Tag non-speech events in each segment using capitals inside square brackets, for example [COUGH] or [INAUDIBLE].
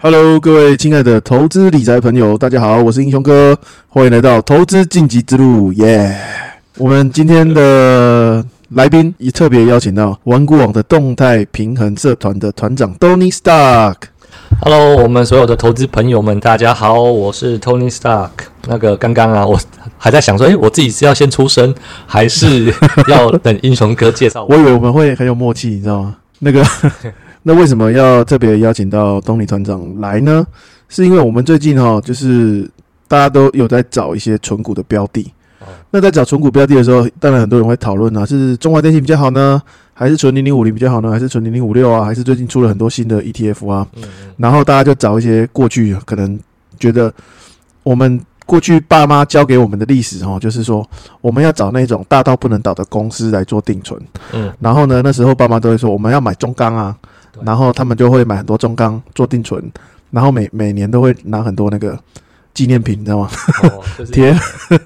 Hello，各位亲爱的投资理财朋友，大家好，我是英雄哥，欢迎来到投资晋级之路，耶！我们今天的来宾也特别邀请到玩股网的动态平衡社团的团长 Tony Stark。Hello，我们所有的投资朋友们，大家好，我是 Tony Stark。那个刚刚啊，我还在想说，诶，我自己是要先出声，还是要等英雄哥介绍我？[LAUGHS] 我以为我们会很有默契，你知道吗？那个，那为什么要特别邀请到东尼团长来呢？是因为我们最近哈、就是大家都有在找一些纯股的标的。哦那在找纯股标的的时候，当然很多人会讨论啊，是中华电信比较好呢，还是纯零零五零比较好呢，还是纯零零五六啊，还是最近出了很多新的 ETF 啊？嗯然后大家就找一些过去可能觉得我们过去爸妈教给我们的历史哦，就是说我们要找那种大到不能倒的公司来做定存。嗯然后呢，那时候爸妈都会说我们要买中钢啊，对然后他们就会买很多中钢做定存，然后每每年都会拿很多那个纪念品，你知道吗？贴。[LAUGHS]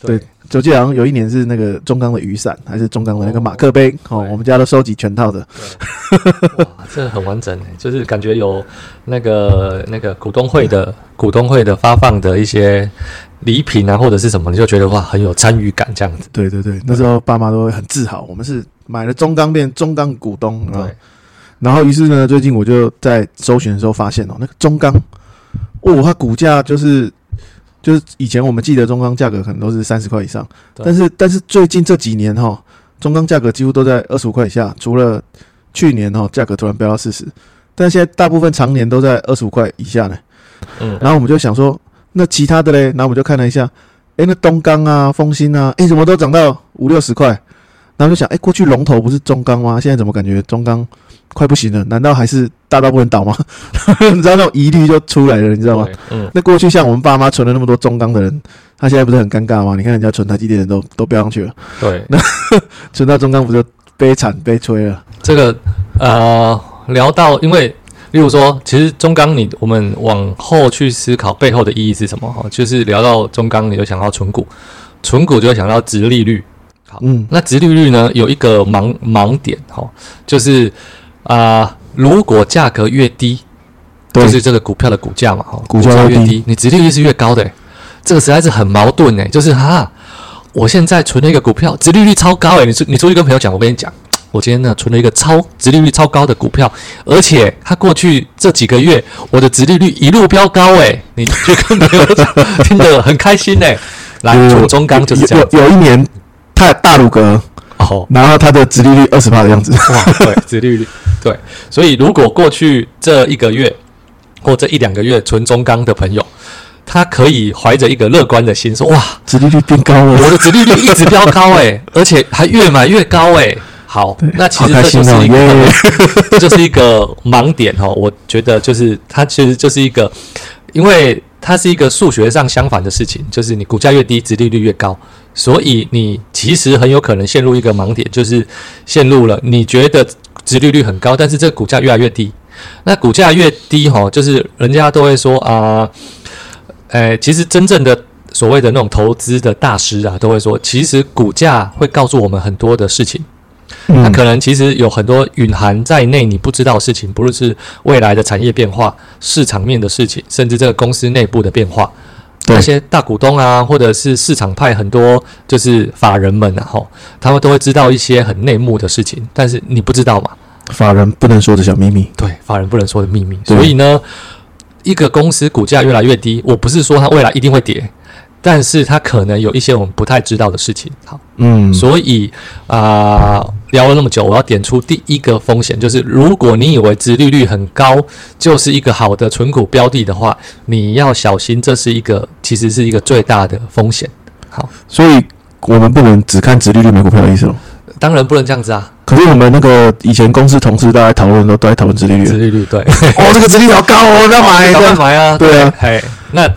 对，就记得好像有一年是那个中钢的雨伞，还是中钢的那个哦马克杯哦，对我们家都收集全套的。哇，这很完整诶，就是感觉有那个那个股东会的股东会的发放的一些礼品啊，或者是什么，你就觉得哇，很有参与感这样子。对对对，那时候爸妈都会很自豪，我们是买了中钢变中钢股东啊。对，然后于是呢，最近我就在搜寻的时候发现哦，那个中钢，哦，它股价就是就是以前我们记得中钢价格可能都是三十块以上，但是但是最近这几年哈、中钢价格几乎都在二十五块以下，除了去年哈、价格突然飙到四十，但现在大部分常年都在二十五块以下呢。嗯，然后我们就想说，那其他的嘞，然后我们就看了一下，诶，那东钢啊、丰兴啊，诶，怎么都涨到五六十块？然后就想，诶，过去龙头不是中钢吗？现在怎么感觉中钢快不行了？难道还是大到不能倒吗？[LAUGHS] 你知道那种疑虑就出来了，你知道吗？嗯，那过去像我们爸妈存了那么多中钢的人，他现在不是很尴尬吗？你看人家存台积电的都都飙上去了，对，[LAUGHS] 那存到中钢不就悲惨悲催了？这个呃，聊到，因为例如说，其实中钢你我们往后去思考背后的意义是什么哈，就是聊到中钢，你就想到存股，存股就会想到殖利率。好，嗯那殖利率呢有一个盲盲点哈，就是啊、如果价格越低，就是这个股票的股价嘛哈，股价越低，你殖利率是越高的、欸，这个实在是很矛盾哎、就是哈，我现在存了一个股票，殖利率超高诶、你出你出去跟朋友讲，我跟你讲，我今天呢存了一个超殖利率超高的股票，而且它过去这几个月我的殖利率一路飙高诶、你去跟朋友讲，[LAUGHS] 听得很开心诶、来，有存中钢就是这样。有一年，他大鲁格，哦，然后它的殖利率二十八的样子。哇，对，殖利率对，所以如果过去这一个月或这一两个月存中钢的朋友，他可以怀着一个乐观的心说，哇，殖利率变高了，我的殖利率一直飙高诶、而且还越买越高诶、好，那其实这就是一个，耶 [LAUGHS] 这就是一个盲点哈。我觉得就是它其实就是一个，因为它是一个数学上相反的事情，就是你股价越低，殖利率越高，所以你其实很有可能陷入一个盲点，就是陷入了你觉得殖利率很高，但是这个股价越来越低。那股价越低哈，就是人家都会说啊，呃，其实真正的所谓的那种投资的大师啊，都会说，其实股价会告诉我们很多的事情。它嗯可能其实有很多蕴含在内你不知道的事情，不论是未来的产业变化、市场面的事情，甚至这个公司内部的变化。那些大股东啊，或者是市场派很多就是法人们啊，吼，他们都会知道一些很内幕的事情，但是你不知道嘛？法人不能说的小秘密。对，法人不能说的秘密。所以呢，一个公司股价越来越低，我不是说它未来一定会跌，但是它可能有一些我们不太知道的事情。好，嗯，所以啊、聊了那么久，我要点出第一个风险，就是如果你以为殖利率很高就是一个好的存股标的的话，你要小心，这是一个其实是一个最大的风险。好，所以我们不能只看殖利率买股票的意思咯。当然不能这样子啊，可是我们那个以前公司同事大家讨论都都在讨论殖利率。殖利率对。哦，这个殖利率好高哦，要买 [LAUGHS] 赶快的。买啊！对啊嘿，那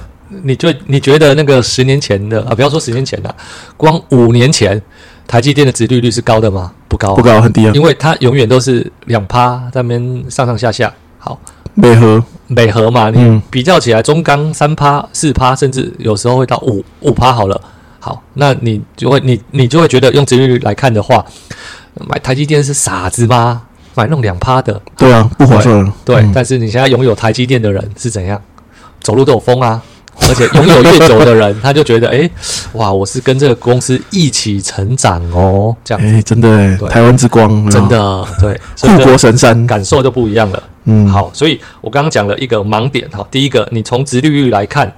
你就你觉得那个十年前的啊，不要说十年前了，光五年前台积电的殖利率是高的吗？不高，不，高，很低啊。因为它永远都是两趴在那边上上下下。好，美和，美和嘛，你嗯比较起来，中钢三趴、四趴，甚至有时候会到五五趴好了。好，那你就会你你就会觉得用殖利率来看的话，买台积电是傻子吗？买那种两趴的，对啊，不划算了。对，嗯但是你现在拥有台积电的人是怎样？走路都有风啊，而且拥有越久的人，他就觉得，哎、哇，我是跟这个公司一起成长哦，这样子，哎，真的台湾之光，真啊。的对，[LAUGHS] 护国神山。感受就不一样了。嗯，，好，所以我刚刚讲了一个盲点哈，第一个，你从直利率来看，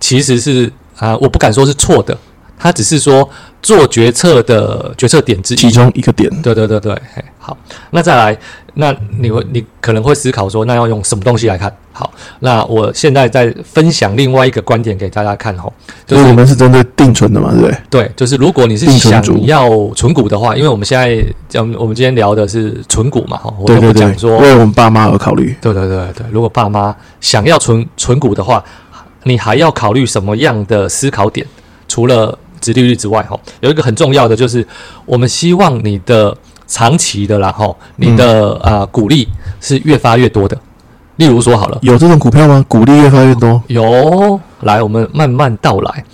其实是啊、我不敢说是错的，它只是说做决策的决策点之一。其。中一个点，对对对对，好，那再来，那你会你可能会思考说，那要用什么东西来看？好，那我现在在分享另外一个观点给大家看哈，就就是我们是针对定存的嘛，对不对？对，就是如果你是想要存股的话，因为我们现在讲我们今天聊的是存股嘛，哈，我就对对对不讲说，为我们爸妈而考虑。对对对对，如果爸妈想要存存股的话，你还要考虑什么样的思考点？除了殖利率之外，哈，有一个很重要的就是，我们希望你的长期的然后，你的啊、呃股利是越发越多的。例如说好了，有这种股票吗？股利越发越多，有，来，我们慢慢道来。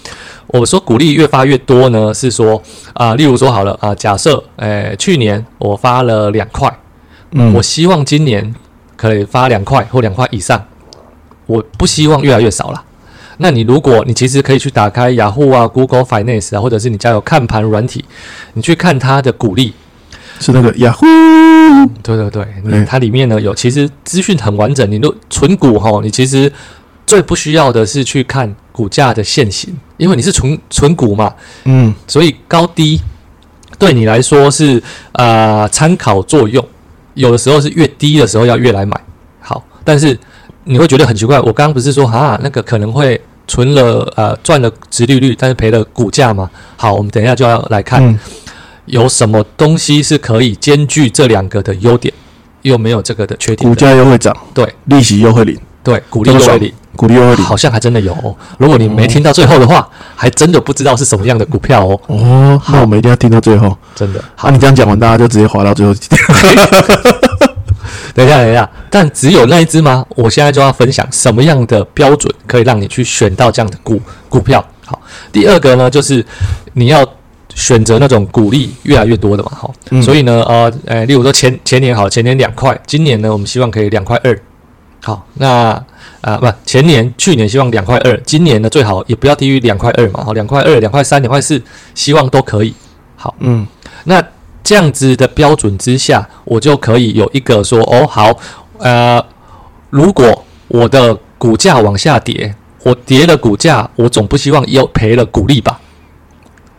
我说股利越发越多呢，是说啊、例如说好了啊、假设，诶、去年我发了两块，嗯，我希望今年可以发两块或两块以上，我不希望越来越少了。那你如果你其实可以去打开雅虎啊、Google Finance 啊，或者是你家有看盘软体，你去看它的股利，是那个雅虎，对对对，它里面呢有其实资讯很完整。你都存股哈，你其实最不需要的是去看股价的现形，因为你是存存股嘛，嗯，所以高低对你来说是呃参考作用。有的时候是越低的时候要越来买好，但是你会觉得很奇怪。我刚刚不是说啊，那个可能会存了呃赚了殖利率，但是赔了股价嘛？好，我们等一下就要来看。嗯有什么东西是可以兼具这两个的优点，又没有这个的缺点股？价又会涨，对利息又会领，对，鼓励这么爽优惠领，股利又会领。好像还真的有、哦。如果你没听到最后的话，还真的不知道是什么样的股票哦，哦，那我们一定要听到最后。真的。好，你这样讲完，大家就直接滑到最后。[LAUGHS] 等一下，等一下，但只有那一只吗？我现在就要分享什么样的标准可以让你去选到这样的股股票。好，第二个呢，就是你要选择那种股利越来越多的嘛，好，嗯。所以呢，呃，呃，例如说前前年好，前年两块，今年呢，我们希望可以两块二。好，那啊、不，前年、去年希望两块二，今年呢最好也不要低于两块二嘛，好，两块二、两块三、两块四，希望都可以。好，嗯，那这样子的标准之下，我就可以有一个说，哦，好，呃，如果我的股价往下跌，我跌了股价，我总不希望又赔了股利吧？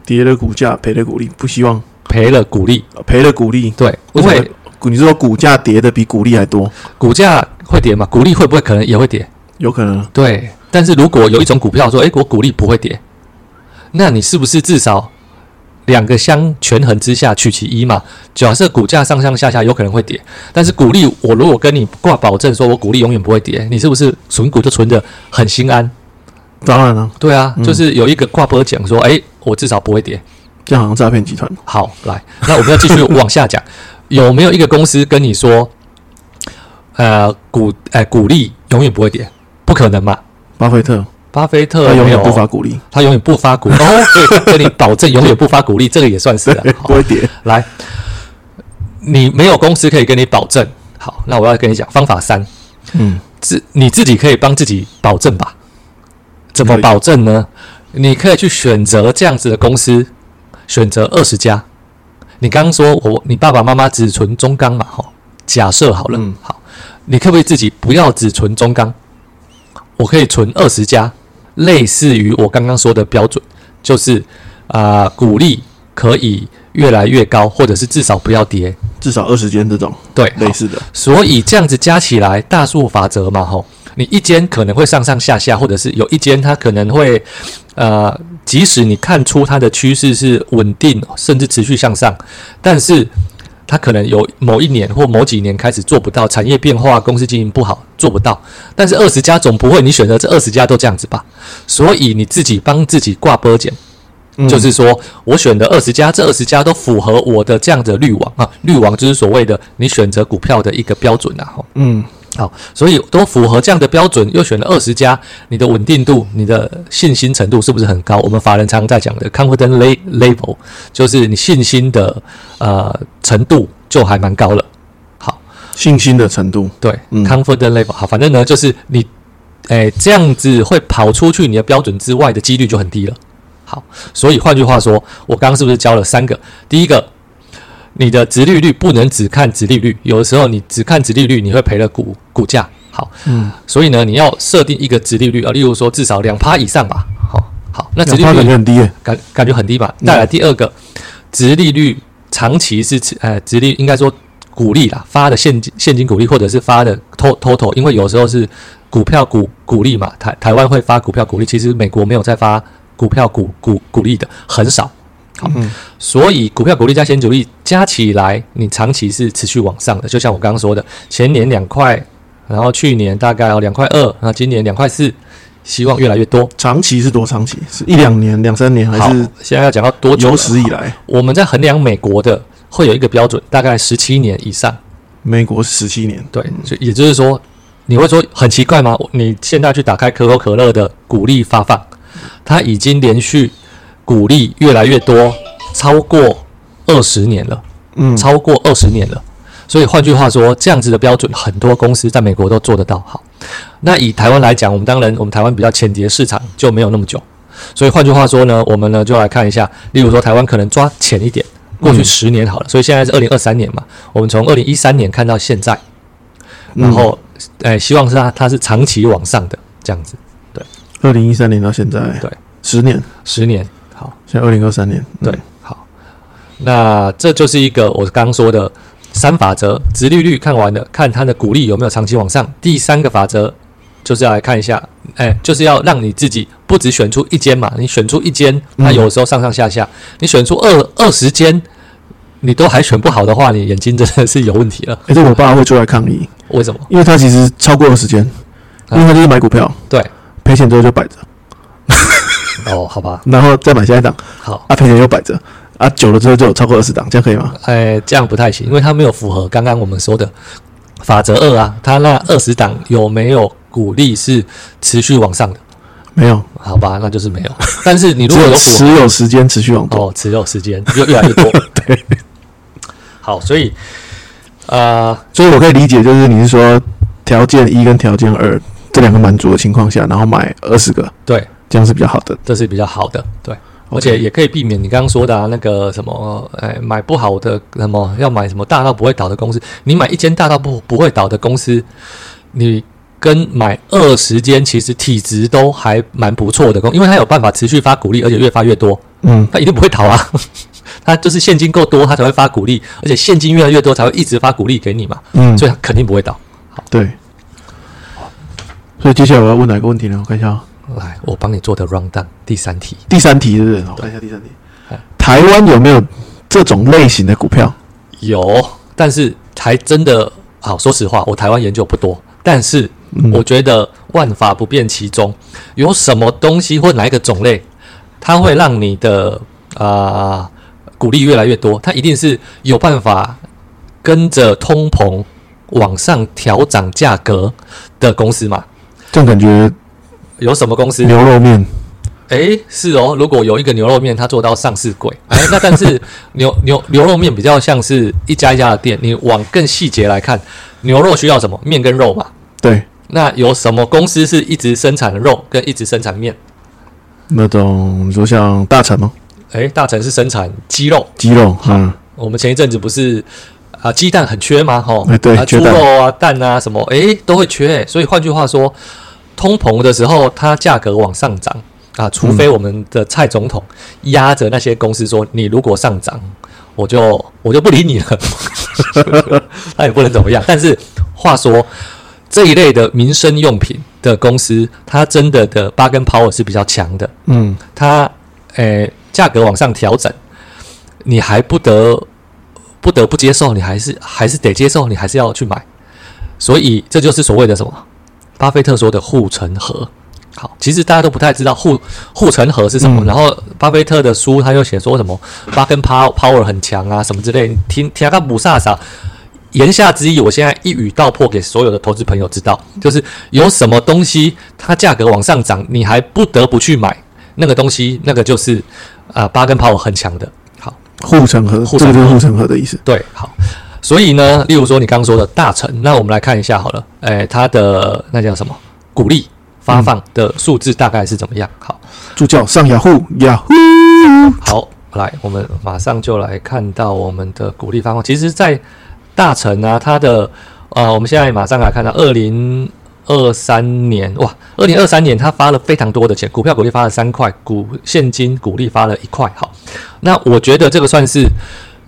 跌了股价，赔了股利，不希望赔了股利，赔了股利。对，因为股你是说股价跌的比股利还多？股价会跌嘛，股利会不会可能也会跌？有可能。对，但是如果有一种股票说，诶，我股利不会跌，那你是不是至少两个相权衡之下取其一嘛？假设股价上上下下有可能会跌，但是股利我如果跟你挂保证说我股利永远不会跌，你是不是存股就存的很心安？当然了，对啊，嗯就是有一个挂波讲说，诶，我至少不会跌。这样好像诈骗集团。好，来，那我们要继续往下讲，[LAUGHS] 有没有一个公司跟你说，呃，股呃股利永远不会跌？不可能嘛？巴菲特巴菲特他永远不发鼓励，他永远不发股，[LAUGHS] 哦，对，跟你保证永远不发鼓励，这个也算是的。好不会跌。来，你没有公司可以跟你保证。好，那我要跟你讲方法三，嗯，自你自己可以帮自己保证吧？怎么保证呢？你可以去选择这样子的公司，选择二十家。你刚刚说我你爸爸妈妈只存中钢嘛？哈，假设好了，嗯好，你可不可以自己不要只存中钢？我可以存二十家，类似于我刚刚说的标准，就是啊、股利可以越来越高，或者是至少不要跌。至少二十间这种对，类似的。所以这样子加起来，大数法则嘛，吼，你一间可能会上上下下，或者是有一间它可能会，呃，即使你看出它的趋势是稳定，甚至持续向上，但是它可能有某一年或某几年开始做不到，产业变化、公司经营不好，做不到。但是二十家总不会你选择这二十家都这样子吧？所以你自己帮自己挂波减。嗯就是说我选的二十家，这二十家都符合我的这样的滤网啊，滤网就是所谓的你选择股票的一个标准啊，吼嗯，好，所以都符合这样的标准，又选了二十家，你的稳定度、你的信心程度是不是很高？我们法人常常在讲的 confidence le- level，就是你信心的呃程度就还蛮高了。好，信心的程度，对、嗯 c o n f i d e n t level。好，反正呢，就是你，诶、这样子会跑出去你的标准之外的几率就很低了。好，所以换句话说，我刚刚是不是教了三个？第一个，你的殖利率不能只看殖利率，有的时候你只看殖利率，你会赔了股股价。好，嗯，所以呢，你要设定一个殖利率啊，例如说至少两趴以上吧。好，好，那殖利率觉很低耶，感感觉很低吧？嗯再来第二个，殖利率长期是持呃，殖利应该说股利啦，发的现金现金股利或者是发的 to total，因为有时候是股票股股利嘛，台台湾会发股票股利，其实美国没有在发股票股股股利的，很少。好，嗯所以股票股利加现金股利加起来，你长期是持续往上的。就像我刚刚说的，前年两块，然后去年大概有两块二，那今年两块四，希望越来越多。长期是多长期？是一两年、两三年，还是，现在要讲到多久？有史以来？我们在衡量美国的会有一个标准，大概十七年以上。美国十七年，对，所以也就是说，你会说很奇怪吗？你现在去打开可口可乐的股利发放，它已经连续股利越来越多，超过二十年了，嗯，超过二十年了。所以换句话说，这样子的标准，很多公司在美国都做得到。好，那以台湾来讲，我们当然我们台湾比较浅碟市场就没有那么久，所以换句话说呢，我们呢就来看一下，例如说台湾可能抓浅一点，过去嗯。十年好了，所以现在是二零二三年嘛，我们从二零一三年看到现在，嗯。然后，呃，希望是它它是长期往上的这样子，对。二零一三年到现在，对，十年，十年好，现在二零二三年，嗯。对，好，那这就是一个我刚刚说的三法则，直利率看完了，看它的股利有没有长期往上。第三个法则就是要来看一下，哎，就是要让你自己不只选出一间嘛，你选出一间，它嗯有时候上上下下，你选出二二十间，你都还选不好的话，你眼睛真的是有问题了。哎、这我爸会出来抗议，为什么？因为他其实超过了时间，因为他就是买股票，对，赔钱之后就摆着，哦，好吧，然后再买下一档，好。啊，赔钱又摆着，啊，久了之后就有超过二十档，这样可以吗？哎，这样不太行，因为它没有符合刚刚我们说的法则二啊，它那二十档有没有鼓励是持续往上的？没有，好吧，那就是没有。但是你如果持有时间持续往多。哦，持有时间就越来越多。[LAUGHS] 对，好，所以呃，所以我可以理解，就是你是说条件一跟条件二这两个满足的情况下，然后买二十个，对，这样是比较好的。这是比较好的，对。而且也可以避免你刚刚说的啊，那个什么，哎，买不好的什么，要买什么大到不会倒的公司。你买一间大到不不会倒的公司，你跟买二十间其实体质都还蛮不错的公，因为它有办法持续发股利，而且越发越多，嗯，它一定不会倒啊。[LAUGHS] 它就是现金够多，它才会发股利，而且现金越来越多，才会一直发股利给你嘛，嗯，所以它肯定不会倒。好对。所以接下来我要问哪个问题呢？我看一下啊，来，我帮你做的 round down 第三题。第三题是不是？我看一下第三题哎。台湾有没有这种类型的股票？有，但是还真的好。说实话，我台湾研究不多，但是嗯我觉得万法不变其中，有什么东西或哪一个种类，它会让你的啊、鼓励越来越多，它一定是有办法跟着通膨往上调涨价格的公司嘛？这种感觉有什么公司？牛肉面诶，是哦，如果有一个牛肉面，它做到上市柜，哎，那但是牛 [LAUGHS] 牛牛肉面比较像是一家一家的店，你往更细节来看，牛肉需要什么？面跟肉嘛。对那有什么公司是一直生产肉跟一直生产面？那种你说像大成吗？诶，大成是生产鸡肉，鸡肉，嗯，我们前一阵子不是啊鸡蛋很缺吗？吼，哎对啊猪肉啊蛋啊什么，诶都会缺。所以换句话说，通膨的时候，它价格往上涨啊，除非我们的蔡总统压着那些公司说，你如果上涨，我就 [LAUGHS] 我就不理你了，[LAUGHS] 他也不能怎么样。但是话说，这一类的民生用品的公司，它真的的八根 power 是比较强的。嗯，它诶价格往上调整，你还不得不得不接受，你还是还是得接受，你还是要去买。所以这就是所谓的什么？巴菲特说的护城河。好，其实大家都不太知道护护城河是什么。嗯然后巴菲特的书他又写说什么巴根 power power 很强啊，什么之类。你听听个不飒飒。言下之意，我现在一语道破给所有的投资朋友知道，就是有什么东西它价格往上涨，你还不得不去买那个东西，那个就是啊、八根 power 很强的。好，护城河，护城河这个就是护城河的意思。对，好。所以呢，例如说你刚刚说的大成，那我们来看一下好了，诶，它的那叫什么鼓励发放的数字大概是怎么样？好，助教上雅虎雅虎，好，来，我们马上就来看到我们的鼓励发放。其实，在大成啊，它的呃，我们现在马上来看到二零二三年，哇，二零二三年它发了非常多的钱，股票鼓励发了三块，股现金鼓励发了一块。好，那我觉得这个算是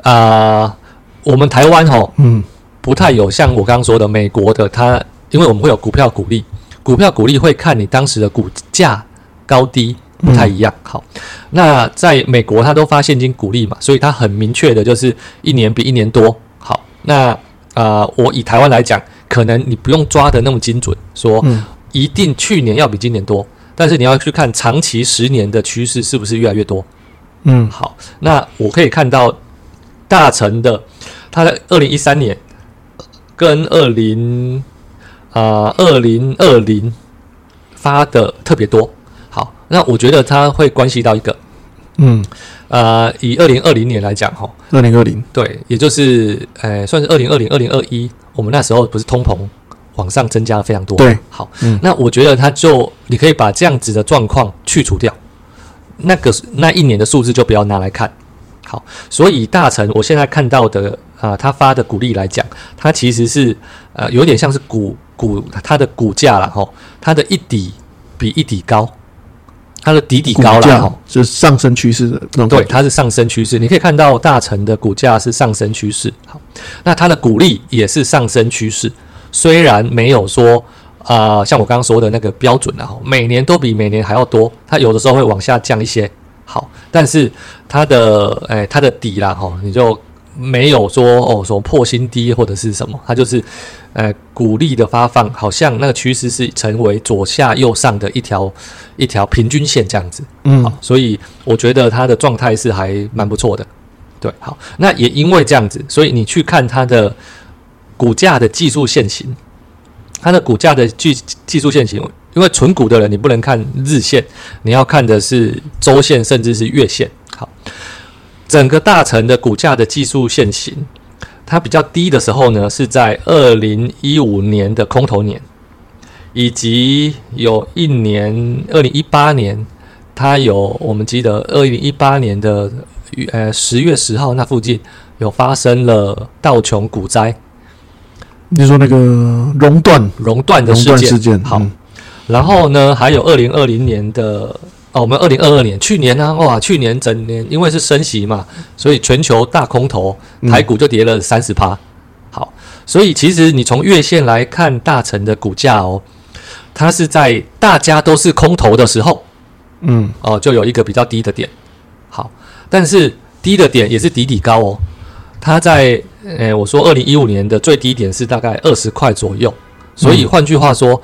啊、我们台湾吼嗯不太有像我刚刚说的美国的，它因为我们会有股票股利，股票股利会看你当时的股价高低不太一样。好，那在美国它都发现金股利嘛，所以它很明确的就是一年比一年多。好，那啊、呃我以台湾来讲，可能你不用抓的那么精准，说嗯一定去年要比今年多，但是你要去看长期十年的趋势是不是越来越多。嗯好，那我可以看到大成的，他在二零一三年跟二零啊二零二零发的特别多。好，那我觉得它会关系到一个，嗯，呃，以二零二零年来讲，哈，二零二零，对，也就是呃，算是二零二零、二零二一，我们那时候不是通膨往上增加了非常多。对，好，嗯那我觉得它就你可以把这样子的状况去除掉，那个那一年的数字就不要拿来看。好，所以大成我现在看到的啊、他发的股利来讲，它其实是呃有点像是股股它的股价了哈，它的一底比一底高，它的底底高了哈。是上升趋势的那种对，它是上升趋势。你可以看到大成的股价是上升趋势，好，那它的股利也是上升趋势，虽然没有说啊、呃像我刚刚说的那个标准啊，每年都比每年还要多，它有的时候会往下降一些，好，但是它的诶它的底啦哈，你就没有说哦什么破新低或者是什么，它就是呃股利的发放，好像那个趋势是成为左下右上的一条一条平均线这样子。嗯好，所以我觉得它的状态是还蛮不错的。对，好，那也因为这样子，所以你去看它的股价的技术线型，它的股价的技技术线型，因为纯股的人你不能看日线，你要看的是周线甚至是月线。好，整个大成的股价的技术线型，它比较低的时候呢，是在二零一五年的空头年，以及有一年二零一八年，它有我们记得二零一八年的呃十月十号那附近有发生了道琼股灾你说那个熔断熔断的熔事件。断事件，好嗯然后呢，还有二零二零年的哦，我们二零二二年去年呢、哇，去年整年因为是升息嘛，所以全球大空头，台股就跌了三十趴。好，所以其实你从月线来看大成的股价哦，它是在大家都是空头的时候嗯哦，就有一个比较低的点。好，但是低的点也是底底高哦，它在呃，我说二零一五年的最低点是大概二十块左右，所以换句话说，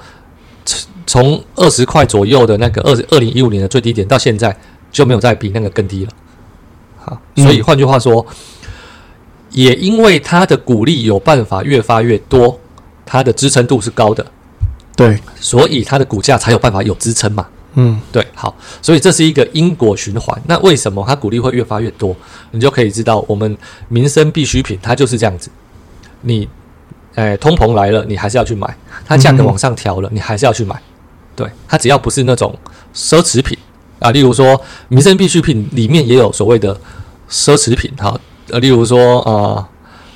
从从二十块左右的那个二二零一五年的最低点到现在就没有再比那个更低了。好，所以嗯换句话说，也因为它的股利有办法越发越多，它的支撑度是高的，对，所以它的股价才有办法有支撑嘛。嗯对，好，所以这是一个因果循环。那为什么它股利会越发越多？你就可以知道，我们民生必需品它就是这样子。你，哎，通膨来了，你还是要去买；它价格嗯往上调了，你还是要去买。对，它只要不是那种奢侈品啊，例如说民生必需品里面也有所谓的奢侈品，哈，呃，例如说呃，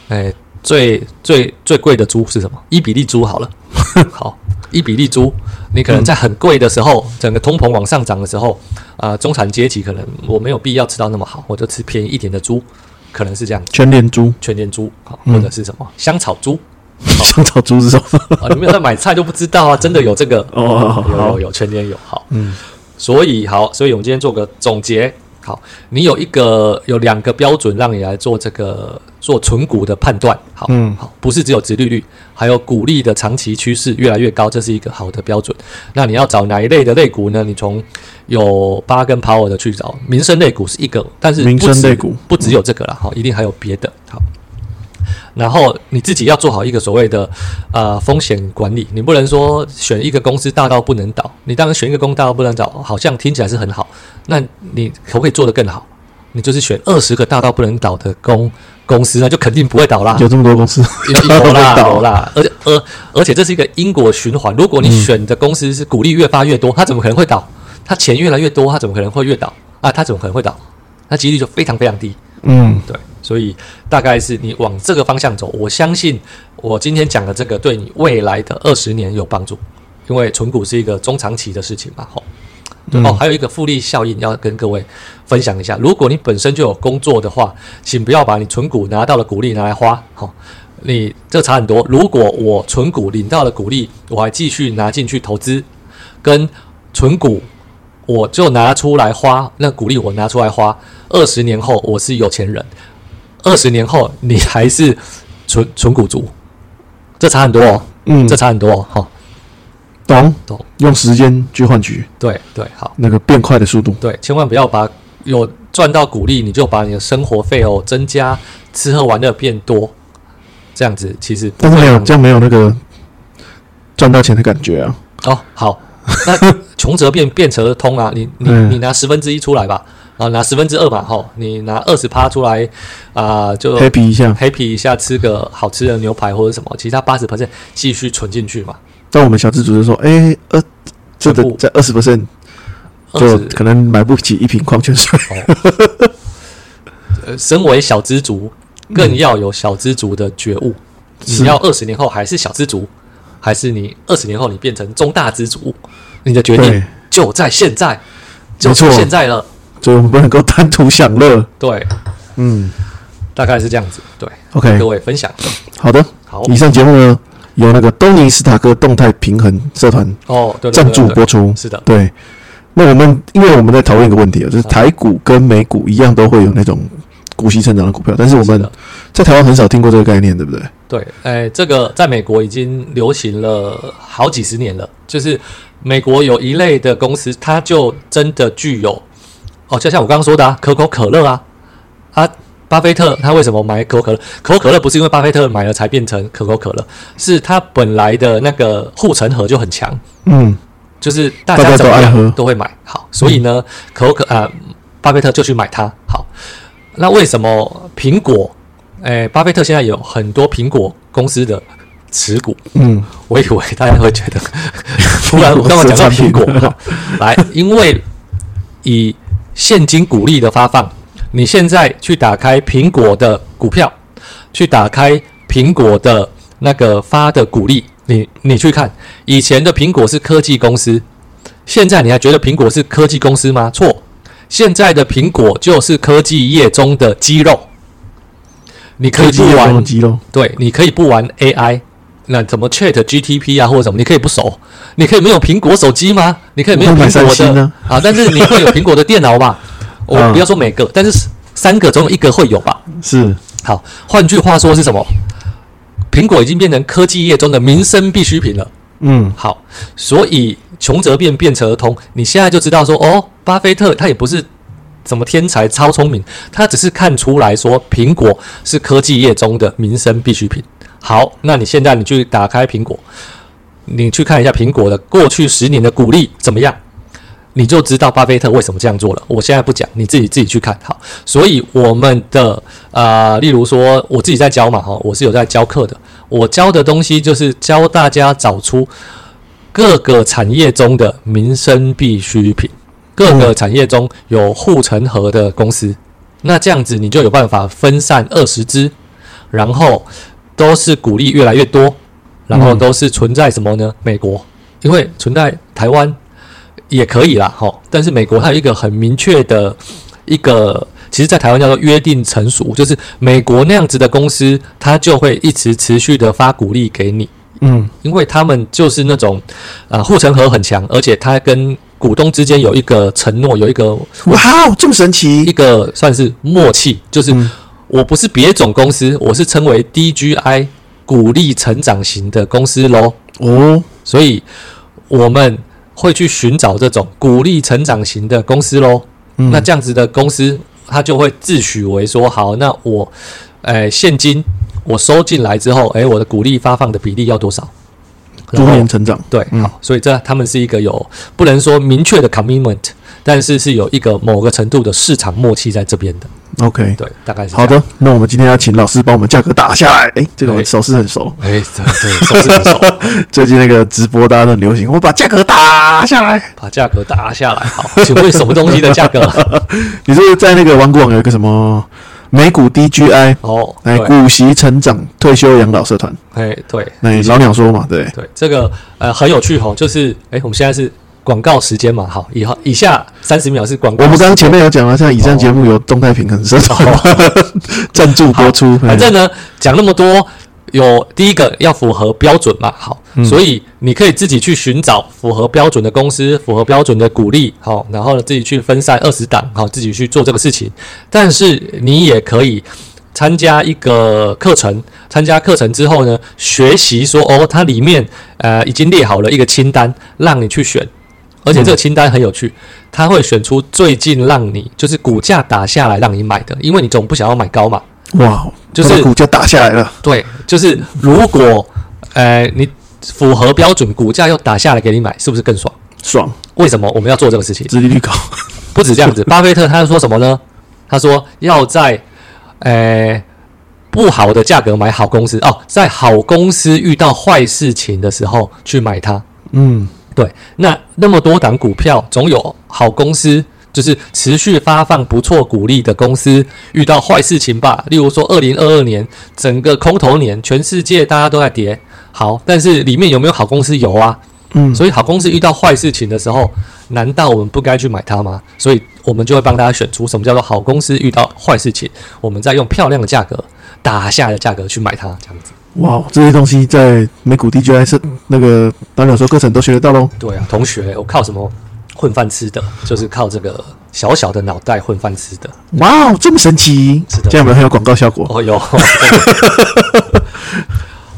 哎，最最最贵的猪是什么？伊比利猪好了，[LAUGHS] 好，伊比利猪，你可能在很贵的时候，整个通膨往上涨的时候，啊、中产阶级可能我没有必要吃到那么好，我就吃便宜一点的猪，可能是这样，全年猪，全年猪，好，嗯。或者是什么？香草猪。香草猪是什么？啊，你没有在买菜就不知道啊，真的有这个，哦，有有，有全年有好，嗯。所以好，所以我们今天做个总结。好，你有一个有两个标准让你来做这个做存股的判断。好，嗯好，不是只有殖利率，还有股利的长期趋势越来越高，这是一个好的标准。那你要找哪一类的类股呢？你从有八跟 Power 的去找，民生类股是一个，但是民生类股不只有这个了，好，一定还有别的。好。然后你自己要做好一个所谓的呃风险管理，你不能说选一个公司大到不能倒，你当然选一个公司大到不能倒，好像听起来是很好，那你可不可以做得更好？你就是选二十个大到不能倒的公公司，那就肯定不会倒啦。有这么多公司，有啦倒 [LAUGHS] 有啦，而且而而且这是一个因果循环。如果你选的公司是股利越发越多，它怎么可能会倒？它钱越来越多，它怎么可能会越倒啊？它怎么可能会倒？那几率就非常非常低。嗯，对，所以大概是你往这个方向走，我相信我今天讲的这个对你未来的二十年有帮助，因为存股是一个中长期的事情嘛，吼。嗯哦，还有一个复利效应要跟各位分享一下。如果你本身就有工作的话，请不要把你存股拿到的股利拿来花，好、你这差很多。如果我存股领到了股利，我还继续拿进去投资，跟存股我就拿出来花，那股利我拿出来花，二十年后我是有钱人，二十年后你还是纯纯股族，这差很多哦，嗯。这，差很多哦，哈、懂。懂，用时间去换取对对，好。那个变快的速度。对，千万不要把有赚到股利，你就把你的生活费哦增加，吃喝玩乐变多，这样子其实不但是没有这样没有那个赚到钱的感觉啊。哦好，那 [LAUGHS] 穷则变，变则通啊，你你嗯你拿十分之一出来吧，啊拿十分之二嘛吼，你拿二十趴出来啊、就 happy 一下，happy 一下，吃个好吃的牛排或者什么，其他八十 percent 继续存进去嘛，但我们小资主就说，哎，呃，这个全部在二十 percent 就可能买不起一瓶矿泉水。呃，身为小资族，更要有小资族的觉悟。是你要二十年后还是小资族，还是你二十年后你变成中大资族？你的决定，就在现在，就没错现在了。所以我们不能够贪图享乐。对，嗯大概是这样子。对，，OK，各位分享。好的。好，以上节目呢，由那个东尼斯塔克动态平衡社团哦，赞助播出。是的，对，那我们因为我们在讨论一个问题啊，就是台股跟美股一样都会有那种股息成长的股票，但是我们在台湾很少听过这个概念，对不对？对，哎，这个在美国已经流行了好几十年了。就是美国有一类的公司，它就真的具有哦，就像我刚刚说的啊，可口可乐啊，啊，巴菲特他为什么买可口可乐？可口可乐不是因为巴菲特买了才变成可口可乐，是他本来的那个护城河就很强，嗯，就是大大家家怎么样都会买。好，所以呢，可口可啊、巴菲特就去买它。好，那为什么苹果？哎，巴菲特现在有很多苹果公司的持股，嗯，我以为大家会觉得，[LAUGHS] 突然我刚刚讲到苹果，[LAUGHS] 好来，因为以现金股利的发放，你现在去打开苹果的股票，去打开苹果的那个发的股利，你你去看，以前的苹果是科技公司，现在你还觉得苹果是科技公司吗？错，现在的苹果就是科技业中的肌肉，你可以不玩肌肉，对，你可以不玩 AI，那怎么 Chat GTP 啊或者什么，你可以不熟，你可以没有苹果手机吗？你可以没有苹果的啊，但是你会有苹果的电脑吧？[LAUGHS] 我嗯不要说每个，但是三个总有一个会有吧？是好，换句话说是什么？苹果已经变成科技业中的民生必需品了。嗯，好，所以穷则变，变则通。你现在就知道说，哦，巴菲特他也不是什么天才、超聪明，他只是看出来说苹果是科技业中的民生必需品。好，那你现在你去打开苹果，你去看一下苹果的过去十年的股利怎么样，你就知道巴菲特为什么这样做了。我现在不讲，你自己自己去看。好，所以我们的呃，例如说我自己在教嘛，哈，我是有在教课的。我教的东西就是教大家找出各个产业中的民生必需品，各个产业中有护城河的公司，那这样子你就有办法分散二十只，然后都是鼓励越来越多，然后都是存在什么呢？美国，因为存在台湾也可以啦，哈，但是美国它有一个很明确的一个。其实，在台湾叫做约定成熟，就是美国那样子的公司，它就会一直持续的发鼓励给你，嗯，因为他们就是那种啊护城河很强，而且它跟股东之间有一个承诺，有一个哇，这么神奇。一，个算是默契，就是嗯我不是别种公司，我是称为 DGI 鼓励成长型的公司喽，哦，所以我们会去寻找这种鼓励成长型的公司喽。嗯。那这样子的公司，它就会自诩为说好，那我，呃，现金我收进来之后，诶，我的股利发放的比例要多少？逐年成长，对，嗯。好，所以这他们是一个有不能说明确的 commitment，但是是有一个某个程度的市场默契在这边的。OK，对，大概是好。的，那我们今天要请老师帮我们价格打下来。哎，这个手势很熟，哎，对对，手势很熟，[LAUGHS] 最近那个直播大家都很流行，我把价格打下来。把价格打下来。好，请问什么东西的价格？[LAUGHS] 你是不是在那个网广有一个什么美股 DGI？哦，哎，股息成长退休养老社团，哎，对，那老鸟说嘛，对，对，这个呃很有趣哈，就是哎，我们现在是广告时间嘛，好，以后以下三十秒是广告。我们刚刚前面有讲了，像以上节目有动态平衡社团赞助播出，反正呢，讲那么多，有第一个要符合标准嘛，好，所以你可以自己去寻找符合标准的公司，符合标准的鼓励，好，然后呢自己去分散二十档，好，自己去做这个事情。但是你也可以参加一个课程，参加课程之后呢，学习说哦，它里面呃已经列好了一个清单，让你去选。而且这个清单很有趣，他会选出最近让你就是股价打下来让你买的，因为你总不想要买高嘛。哇，就是股价打下来了，对，就是如果呃你符合标准，股价又打下来给你买，是不是更爽？爽，为什么我们要做这个事情？殖利率高，不止这样子，[LAUGHS] 巴菲特他说什么呢？他说要在呃不好的价格买好公司哦，在好公司遇到坏事情的时候去买它。嗯，对，那那么多档股票，总有好公司，就是持续发放不错股利的公司，遇到坏事情吧。例如说，二零二二年整个空头年，全世界大家都在跌，好，但是里面有没有好公司？有啊。嗯所以好公司遇到坏事情的时候，难道我们不该去买它吗？所以我们就会帮大家选出什么叫做好公司遇到坏事情，我们再用漂亮的价格打下来的价格去买它，这样子。哇，这些东西在美股 DJI 是那个导鸟说课程都学得到喽。对啊，同学，我靠什么混饭吃的？就是靠这个小小的脑袋混饭吃的。哇，这么神奇，是的这样有没有很有广告效果哦，有。[LAUGHS]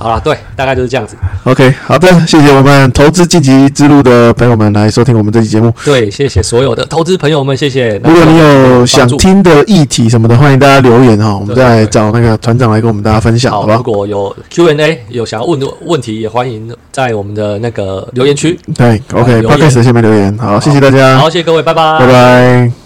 好了，对，大概就是这样子。？OK，好的，谢谢我们投资晋级之路的朋友们来收听我们这期节目。对，谢谢所有的投资朋友们，谢谢。如果你有想听的议题什么的，欢迎大家留言哈，我们再找那个团长来跟我们大家分享，好如？果有 Q&A 有想要问的问题，也欢迎在我们的那个留言区。对，OK，言 Podcast 下面留言，好，谢谢大家，好，谢谢各位，拜拜。拜拜。